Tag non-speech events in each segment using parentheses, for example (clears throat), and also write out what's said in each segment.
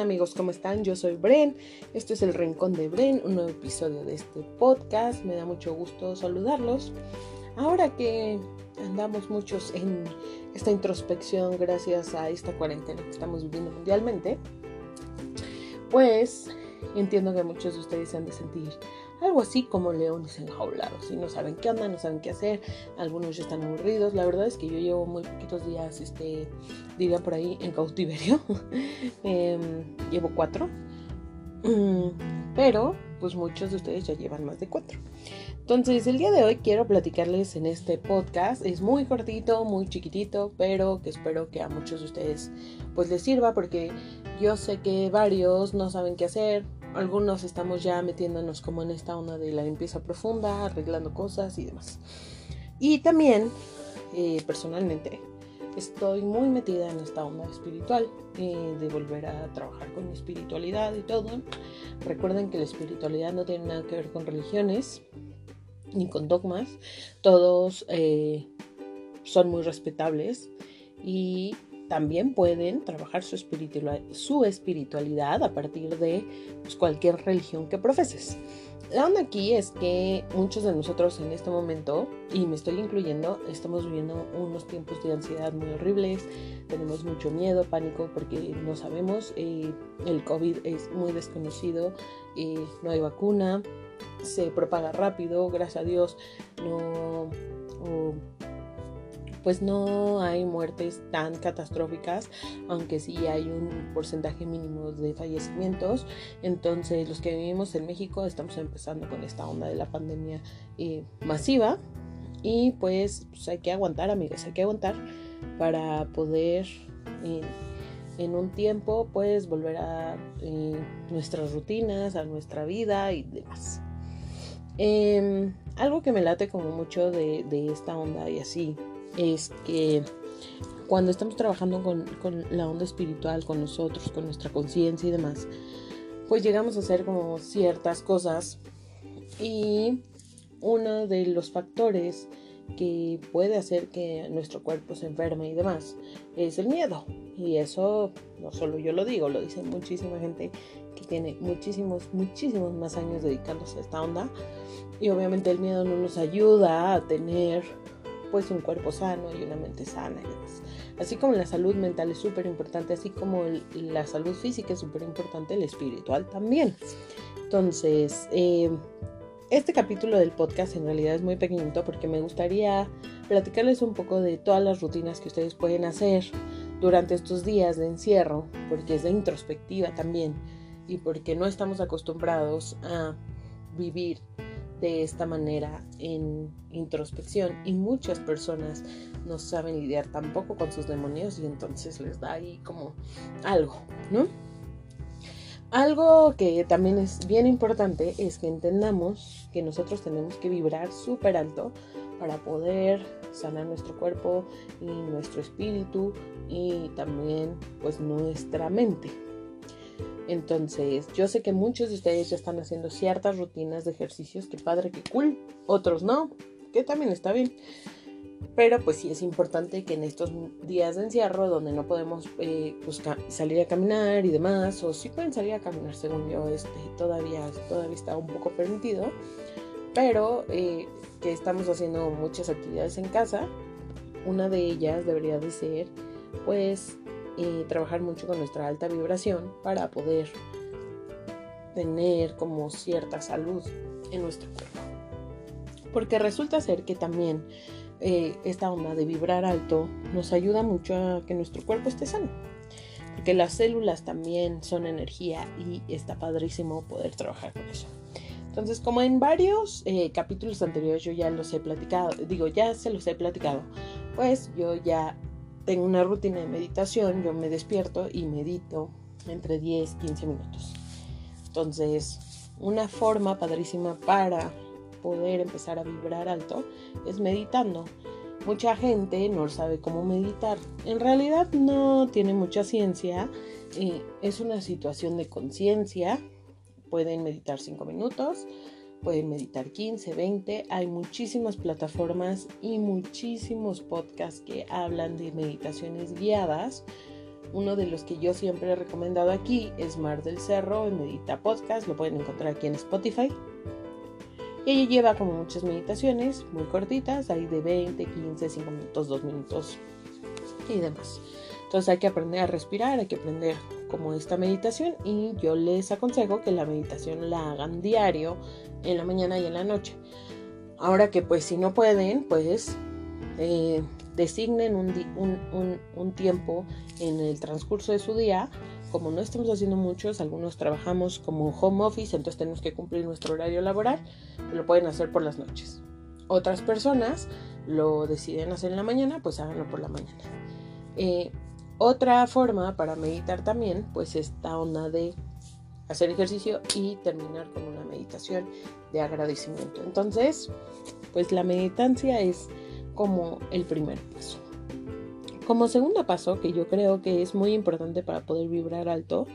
amigos? ¿Cómo están? Yo soy Bren. Esto es el Rincón de Bren, un nuevo episodio de este podcast. Me da mucho gusto saludarlos. Ahora que andamos muchos en esta introspección gracias a esta cuarentena que estamos viviendo mundialmente, pues entiendo que muchos de ustedes se han de sentir algo así como leones enjaulados y no saben qué onda, no saben qué hacer, algunos ya están aburridos, la verdad es que yo llevo muy poquitos días, este, diría por ahí, en cautiverio, (laughs) em, llevo cuatro, (clears throat) pero pues muchos de ustedes ya llevan más de cuatro. Entonces, el día de hoy quiero platicarles en este podcast. Es muy cortito, muy chiquitito, pero que espero que a muchos de ustedes pues les sirva porque yo sé que varios no saben qué hacer, algunos estamos ya metiéndonos como en esta onda de la limpieza profunda, arreglando cosas y demás. Y también, eh, personalmente, estoy muy metida en esta onda espiritual, eh, de volver a trabajar con mi espiritualidad y todo. Recuerden que la espiritualidad no tiene nada que ver con religiones ni con dogmas. Todos eh, son muy respetables y también pueden trabajar su espiritualidad, su espiritualidad a partir de pues, cualquier religión que profeses. La onda aquí es que muchos de nosotros en este momento, y me estoy incluyendo, estamos viviendo unos tiempos de ansiedad muy horribles, tenemos mucho miedo, pánico, porque no sabemos, eh, el COVID es muy desconocido, eh, no hay vacuna, se propaga rápido, gracias a Dios, no pues no hay muertes tan catastróficas, aunque sí hay un porcentaje mínimo de fallecimientos. Entonces los que vivimos en México estamos empezando con esta onda de la pandemia eh, masiva y pues, pues, hay que aguantar amigos, hay que aguantar para poder... en un tiempo pues volver a eh, nuestras rutinas, a nuestra vida y demás. Em, algo que me late como mucho de, esta onda y así es que cuando estamos trabajando con, la onda espiritual, con nosotros, con nuestra conciencia y demás, pues llegamos a hacer como ciertas cosas y uno de los factores que puede hacer que nuestro cuerpo se enferme y demás es el miedo. Y eso no solo yo lo digo, lo dice muchísima gente que tiene muchísimos, muchísimos más años dedicándose a esta onda. Y obviamente el miedo no nos ayuda a tener pues un cuerpo sano y una mente sana y demás. Así como la salud mental es súper importante, así como la salud física es súper importante, el espiritual también. Entonces, eh, este capítulo del podcast en realidad es muy pequeñito porque me gustaría platicarles un poco de todas las rutinas que ustedes pueden hacer durante estos días de encierro, porque es de introspectiva también y porque no estamos acostumbrados a vivir de esta manera en introspección y muchas personas no saben lidiar tampoco con sus demonios y entonces les da ahí como algo, ¿no? Algo que también es bien importante es que entendamos que nosotros tenemos que vibrar súper alto para poder sanar nuestro cuerpo y nuestro espíritu y también pues nuestra mente. Entonces, yo sé que muchos de ustedes ya están haciendo ciertas rutinas de ejercicios, que padre, que cool, otros no, que también está bien. Pero pues sí es importante que en estos días de encierro, donde no podemos eh, pues, salir a caminar y demás, o sí pueden salir a caminar, según yo, este, todavía, todavía está un poco permitido, pero eh, que estamos haciendo muchas actividades en casa. Una de ellas debería de ser, pues, trabajar mucho con nuestra alta vibración para poder tener como cierta salud en nuestro cuerpo. Porque resulta ser que también eh, esta onda de vibrar alto nos ayuda mucho a que nuestro cuerpo esté sano. Porque las células también son energía y está padrísimo poder trabajar con eso. Entonces, como en varios eh, capítulos anteriores yo ya los he platicado, digo, ya se los he platicado, pues yo ya tengo una rutina de meditación, yo me despierto y medito entre 10 y 15 minutos. Entonces, una forma padrísima para poder empezar a vibrar alto es meditando. Mucha gente no sabe cómo meditar. En realidad no tiene mucha ciencia. es una situación de conciencia. Pueden meditar 5 minutos pueden meditar 15, 20. Hay muchísimas plataformas y muchísimos podcasts que hablan de meditaciones guiadas. Uno de los que yo siempre he recomendado aquí es Mar del Cerro, en Medita Podcast, lo pueden encontrar aquí en Spotify. Y ella lleva como muchas meditaciones muy cortitas, ahí de 20, 15, 5 minutos, 2 minutos y demás. Entonces hay que aprender a respirar, hay que aprender como esta meditación y yo les aconsejo que la meditación la hagan diario en la mañana y en la noche. Ahora que pues si no pueden, pues eh, designen un, tiempo en el transcurso de su día. Como no estamos haciendo muchos, algunos trabajamos como home office, entonces tenemos que cumplir nuestro horario laboral, lo pueden hacer por las noches. Otras personas lo deciden hacer en la mañana, pues háganlo por la mañana. Eh, otra forma para meditar también, pues esta onda de hacer ejercicio y terminar con una meditación de agradecimiento. Entonces, pues la meditancia es como el primer paso. Como segundo paso, que yo creo que es muy importante para poder vibrar alto,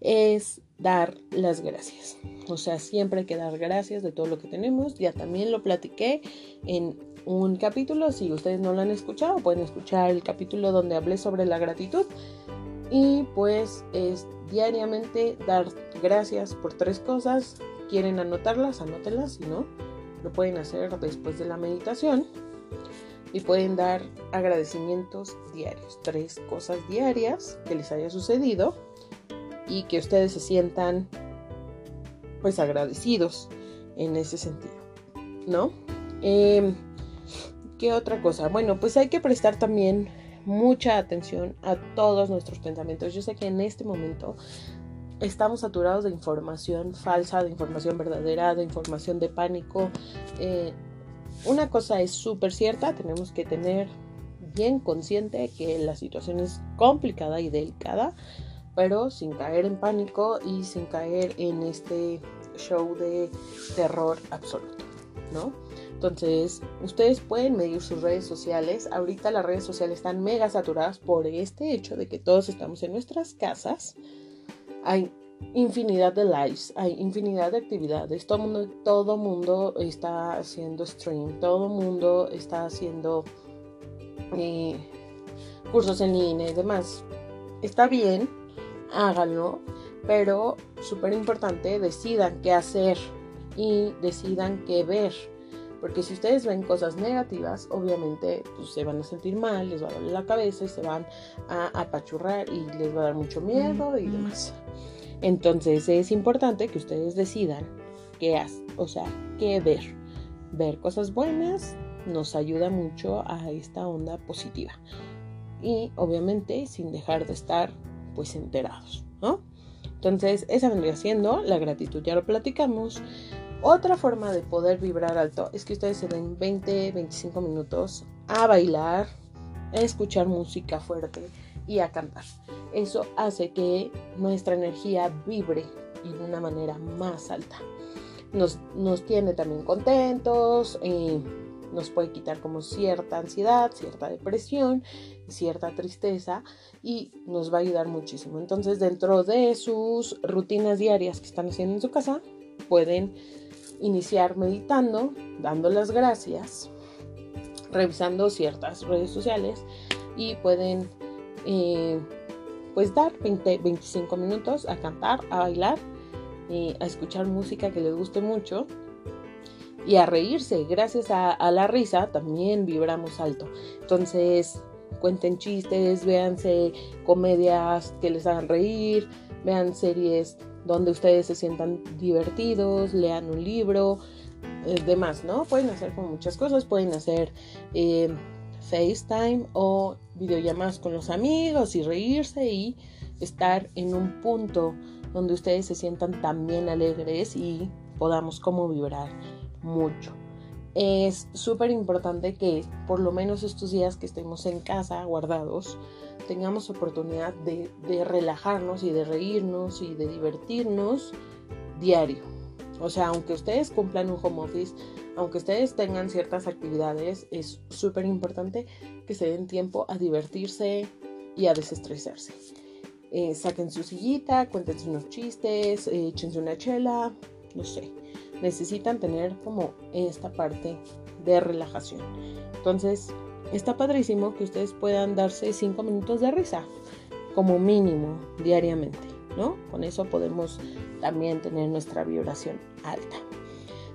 es dar las gracias. O sea, siempre hay que dar gracias de todo lo que tenemos. Ya también lo platiqué en un capítulo. Si ustedes no lo han escuchado, pueden escuchar el capítulo donde hablé sobre la gratitud. Y pues es diariamente dar gracias por tres cosas. Quieren anotarlas, anótenlas. Si no, lo pueden hacer después de la meditación y pueden dar agradecimientos diarios, tres cosas diarias que les haya sucedido y que ustedes se sientan pues agradecidos en ese sentido, ¿no? Em, ¿Qué otra cosa? Bueno, pues hay que prestar también mucha atención a todos nuestros pensamientos. Yo sé que en este momento estamos saturados de información falsa, de información verdadera, de información de pánico. Eh, una cosa es súper cierta, tenemos que tener bien consciente que la situación es complicada y delicada, pero sin caer en pánico y sin caer en este show de terror absoluto, ¿no? Entonces, ustedes pueden medir sus redes sociales. Ahorita las redes sociales están mega saturadas por este hecho de que todos estamos en nuestras casas. Hay infinidad de lives, hay infinidad de actividades, todo mundo, todo mundo está haciendo stream, todo mundo está haciendo eh, cursos en línea y demás. Está bien, háganlo, pero súper importante, decidan qué hacer y decidan qué ver. Porque si ustedes ven cosas negativas, obviamente pues, se van a sentir mal, les va a doler la cabeza y se van a apachurrar y les va a dar mucho miedo y demás. Entonces es importante que ustedes decidan qué hacer, o sea, qué ver. Ver cosas buenas nos ayuda mucho a esta onda positiva. Y obviamente sin dejar de estar pues enterados, ¿no? Entonces, esa vendría siendo la gratitud, ya lo platicamos. Otra forma de poder vibrar alto es que ustedes se den 20, 25 minutos a bailar, a escuchar música fuerte, y a cantar. Eso hace que nuestra energía vibre en una manera más alta. Nos, nos tiene también contentos, eh, nos puede quitar como cierta ansiedad, cierta depresión, cierta tristeza y nos va a ayudar muchísimo. Entonces dentro de sus rutinas diarias que están haciendo en su casa, pueden iniciar meditando, dando las gracias, revisando ciertas redes sociales y pueden eh, pues dar 20, 25 minutos a cantar, a bailar, eh, a escuchar música que les guste mucho y a reírse. Gracias a, la risa también vibramos alto. Entonces, cuenten chistes, véanse comedias que les hagan reír, vean series donde ustedes se sientan divertidos, lean un libro, eh, demás, ¿no? Pueden hacer como muchas cosas, pueden hacer FaceTime o videollamadas con los amigos y reírse y estar en un punto donde ustedes se sientan también alegres y podamos como vibrar mucho. Es súper importante que por lo menos estos días que estemos en casa guardados tengamos oportunidad de, relajarnos y de reírnos y de divertirnos diario. O sea, aunque ustedes cumplan un home office, aunque ustedes tengan ciertas actividades, es súper importante que se den tiempo a divertirse y a desestresarse. Eh, saquen su sillita, cuéntense unos chistes, eh, échense una chela, no sé. Necesitan tener como esta parte de relajación. Entonces, está padrísimo que ustedes puedan darse cinco minutos de risa. como mínimo diariamente, ¿no? Con eso podemos también tener nuestra vibración alta.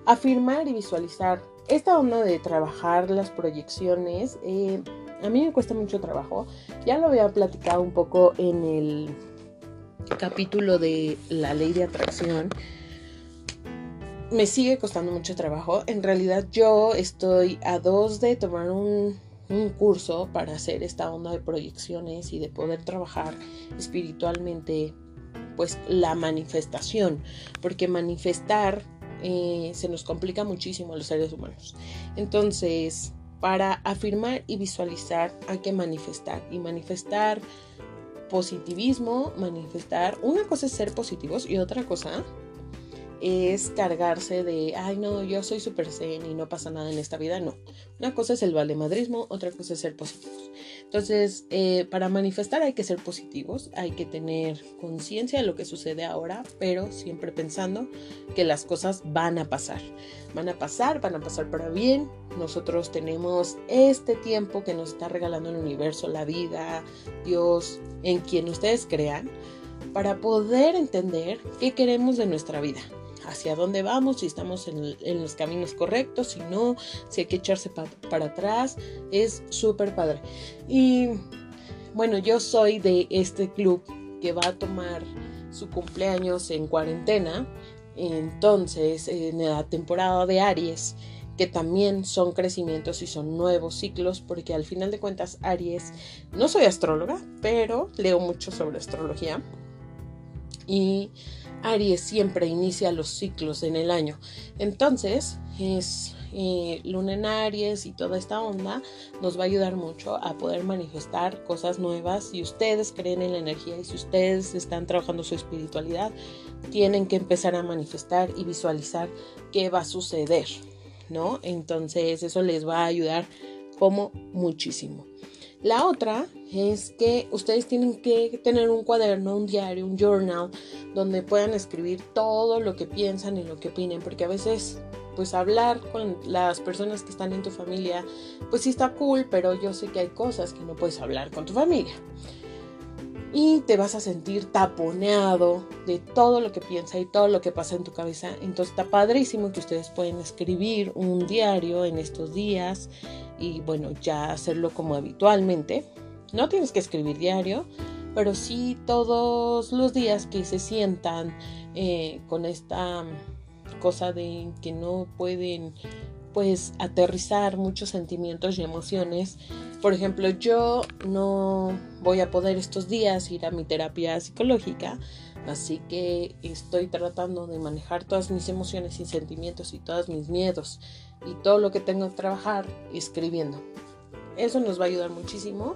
Afirmar y visualizar. Esta onda de trabajar las proyecciones, eh, a mí me cuesta mucho trabajo. Ya lo había platicado un poco en el capítulo de la ley de atracción. Me sigue costando mucho trabajo. En realidad yo estoy a dos de tomar un curso para hacer esta onda de proyecciones y de poder trabajar espiritualmente pues la manifestación. Porque manifestar eh, se nos complica muchísimo a los seres humanos. Entonces para afirmar y visualizar hay que manifestar. Y manifestar positivismo manifestar una cosa es ser positivos y otra cosa es cargarse de, ay no, yo soy súper zen y no pasa nada en esta vida. No. Una cosa es el valemadrismo, otra cosa es ser positivos. Entonces, eh, para manifestar hay que ser positivos, hay que tener conciencia de lo que sucede ahora, pero siempre pensando que las cosas van a pasar. Van a pasar, van a pasar para bien. Nosotros tenemos este tiempo que nos está regalando el universo, la vida, Dios, en quien ustedes crean, para poder entender qué queremos de nuestra vida hacia dónde vamos, si estamos en, los caminos correctos, si no, si hay que echarse para atrás, es súper padre. Y bueno, yo soy de este club que va a tomar su cumpleaños en cuarentena, entonces en la temporada de Aries que también son crecimientos y son nuevos ciclos, porque al final de cuentas Aries, no soy astróloga, pero leo mucho sobre astrología. Y Aries siempre inicia los ciclos en el año. Entonces, es eh, Luna en Aries y toda esta onda nos va a ayudar mucho a poder manifestar cosas nuevas. Si ustedes creen en la energía y si ustedes están trabajando su espiritualidad, tienen que empezar a manifestar y visualizar qué va a suceder, ¿no? Entonces, eso les va a ayudar como muchísimo. La otra es que ustedes tienen que tener un cuaderno, un diario, un journal, donde puedan escribir todo lo que piensan y lo que opinen, porque a veces pues hablar con las personas que están en tu familia, pues sí está cool, pero yo sé que hay cosas que no puedes hablar con tu familia. Y te vas a sentir taponeado de todo lo que piensa y todo lo que pasa en tu cabeza. Entonces está padrísimo que ustedes pueden escribir un diario en estos días y bueno, ya hacerlo como habitualmente. No tienes que escribir diario, pero sí todos los días que se sientan eh, con esta cosa de que no pueden pues aterrizar muchos sentimientos y emociones. Por ejemplo, yo no voy a poder estos días ir a mi terapia psicológica, así que estoy tratando de manejar todas mis emociones y sentimientos y todos mis miedos y todo lo que tengo que trabajar escribiendo. Eso nos va a ayudar muchísimo.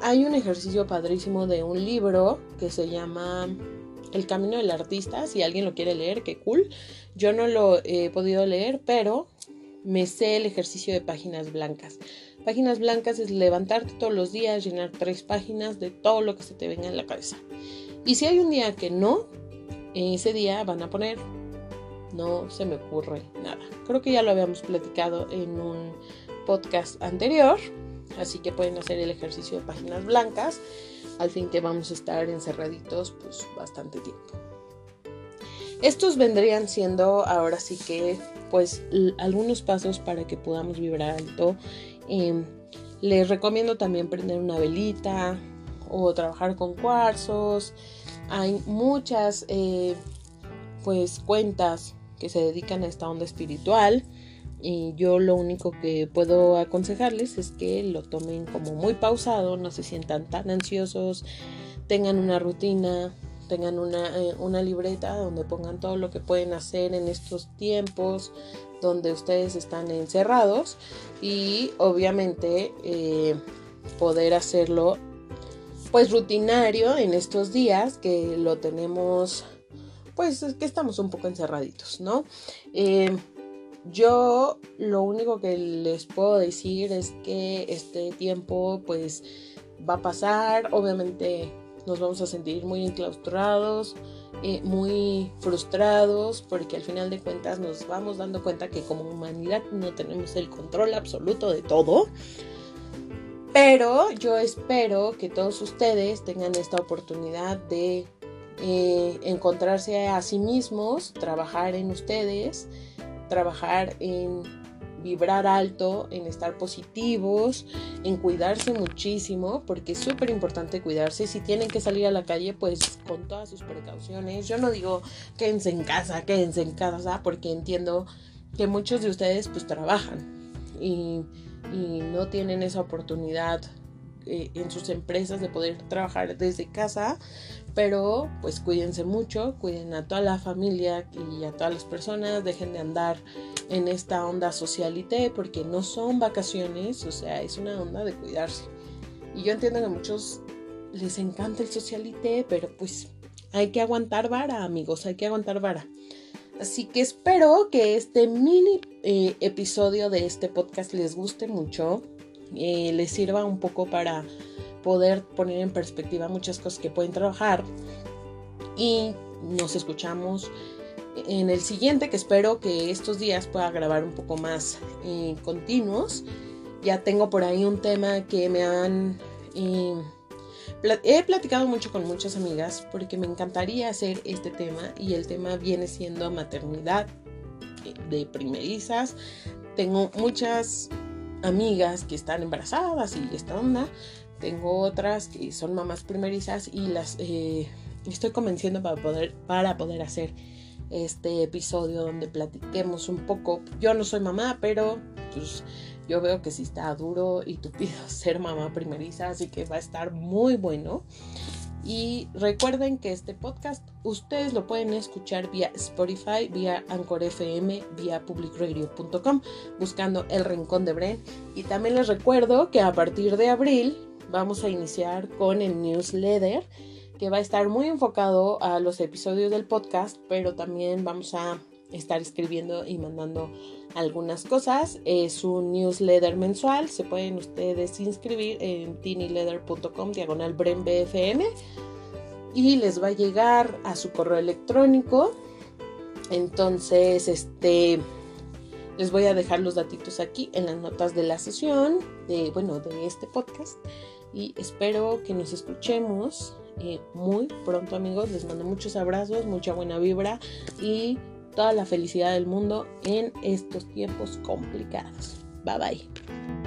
Hay un ejercicio padrísimo de un libro que se llama El Camino del Artista. Si alguien lo quiere leer, qué cool. Yo no lo he podido leer, pero me sé el ejercicio de páginas blancas. Páginas blancas es levantarte todos los días, llenar tres páginas de todo lo que se te venga en la cabeza. Y si hay un día que no, ese día van a poner no se me ocurre nada. Creo que ya lo habíamos platicado en un podcast anterior, así que pueden hacer el ejercicio de páginas blancas, al fin que vamos a estar encerraditos pues bastante tiempo. Estos vendrían siendo ahora sí que pues algunos pasos para que podamos vibrar alto. Em, les recomiendo también prender una velita o trabajar con cuarzos. Hay muchas eh, pues cuentas que se dedican a esta onda espiritual. Y yo lo único que puedo aconsejarles es que lo tomen como muy pausado, no se sientan tan ansiosos, tengan una rutina, tengan una, eh, una libreta donde pongan todo lo que pueden hacer en estos tiempos donde ustedes están encerrados y obviamente eh, poder hacerlo pues rutinario en estos días que lo tenemos pues es que estamos un poco encerraditos, ¿no? Eh, yo lo único que les puedo decir es que este tiempo pues va a pasar, obviamente nos vamos a sentir muy enclaustrados, eh, muy frustrados, porque al final de cuentas nos vamos dando cuenta que como humanidad no tenemos el control absoluto de todo. Pero yo espero que todos ustedes tengan esta oportunidad de eh, encontrarse a sí mismos, trabajar en ustedes, trabajar en vibrar alto, en estar positivos, en cuidarse muchísimo, porque es súper importante cuidarse. Si tienen que salir a la calle, pues con todas sus precauciones. Yo no digo quédense en casa, quédense en casa, porque entiendo que muchos de ustedes pues trabajan y, no tienen esa oportunidad eh, en sus empresas de poder trabajar desde casa, pero pues cuídense mucho, cuiden a toda la familia y a todas las personas, dejen de andar en esta onda socialité porque no son vacaciones, o sea, es una onda de cuidarse. Y yo entiendo que a muchos les encanta el socialité, pero pues hay que aguantar vara, amigos, hay que aguantar vara. Así que espero que este mini eh, episodio de este podcast les guste mucho, eh, les sirva un poco para poder poner en perspectiva muchas cosas que pueden trabajar. Y nos escuchamos en el siguiente, que espero que estos días pueda grabar un poco más eh, continuos. Ya tengo por ahí un tema que me han... Eh, he platicado mucho con muchas amigas porque me encantaría hacer este tema y el tema viene siendo maternidad eh, de primerizas. Tengo muchas amigas que están embarazadas y esta onda. Tengo otras que son mamás primerizas y las eh, estoy convenciendo para poder, para poder hacer este episodio donde platiquemos un poco. Yo no soy mamá, pero pues yo veo que sí está duro y tupido (laughs) ser mamá primeriza, así que va a estar muy bueno. Y recuerden que este podcast ustedes lo pueden escuchar vía Spotify, vía Anchor FM, vía publicradio.com, buscando El Rincón de Bren. Y también les recuerdo que a partir de abril vamos a iniciar con el newsletter que va a estar muy enfocado a los episodios del podcast, pero también vamos a estar escribiendo y mandando algunas cosas. Es un newsletter mensual, se pueden ustedes inscribir en tinyleather.com diagonal BFM y les va a llegar a su correo electrónico. Entonces, este les voy a dejar los datitos aquí en las notas de la sesión, de bueno, de este podcast y espero que nos escuchemos eh, muy pronto amigos. Les mando muchos abrazos, mucha buena vibra y toda la felicidad del mundo en estos tiempos complicados. Bye bye.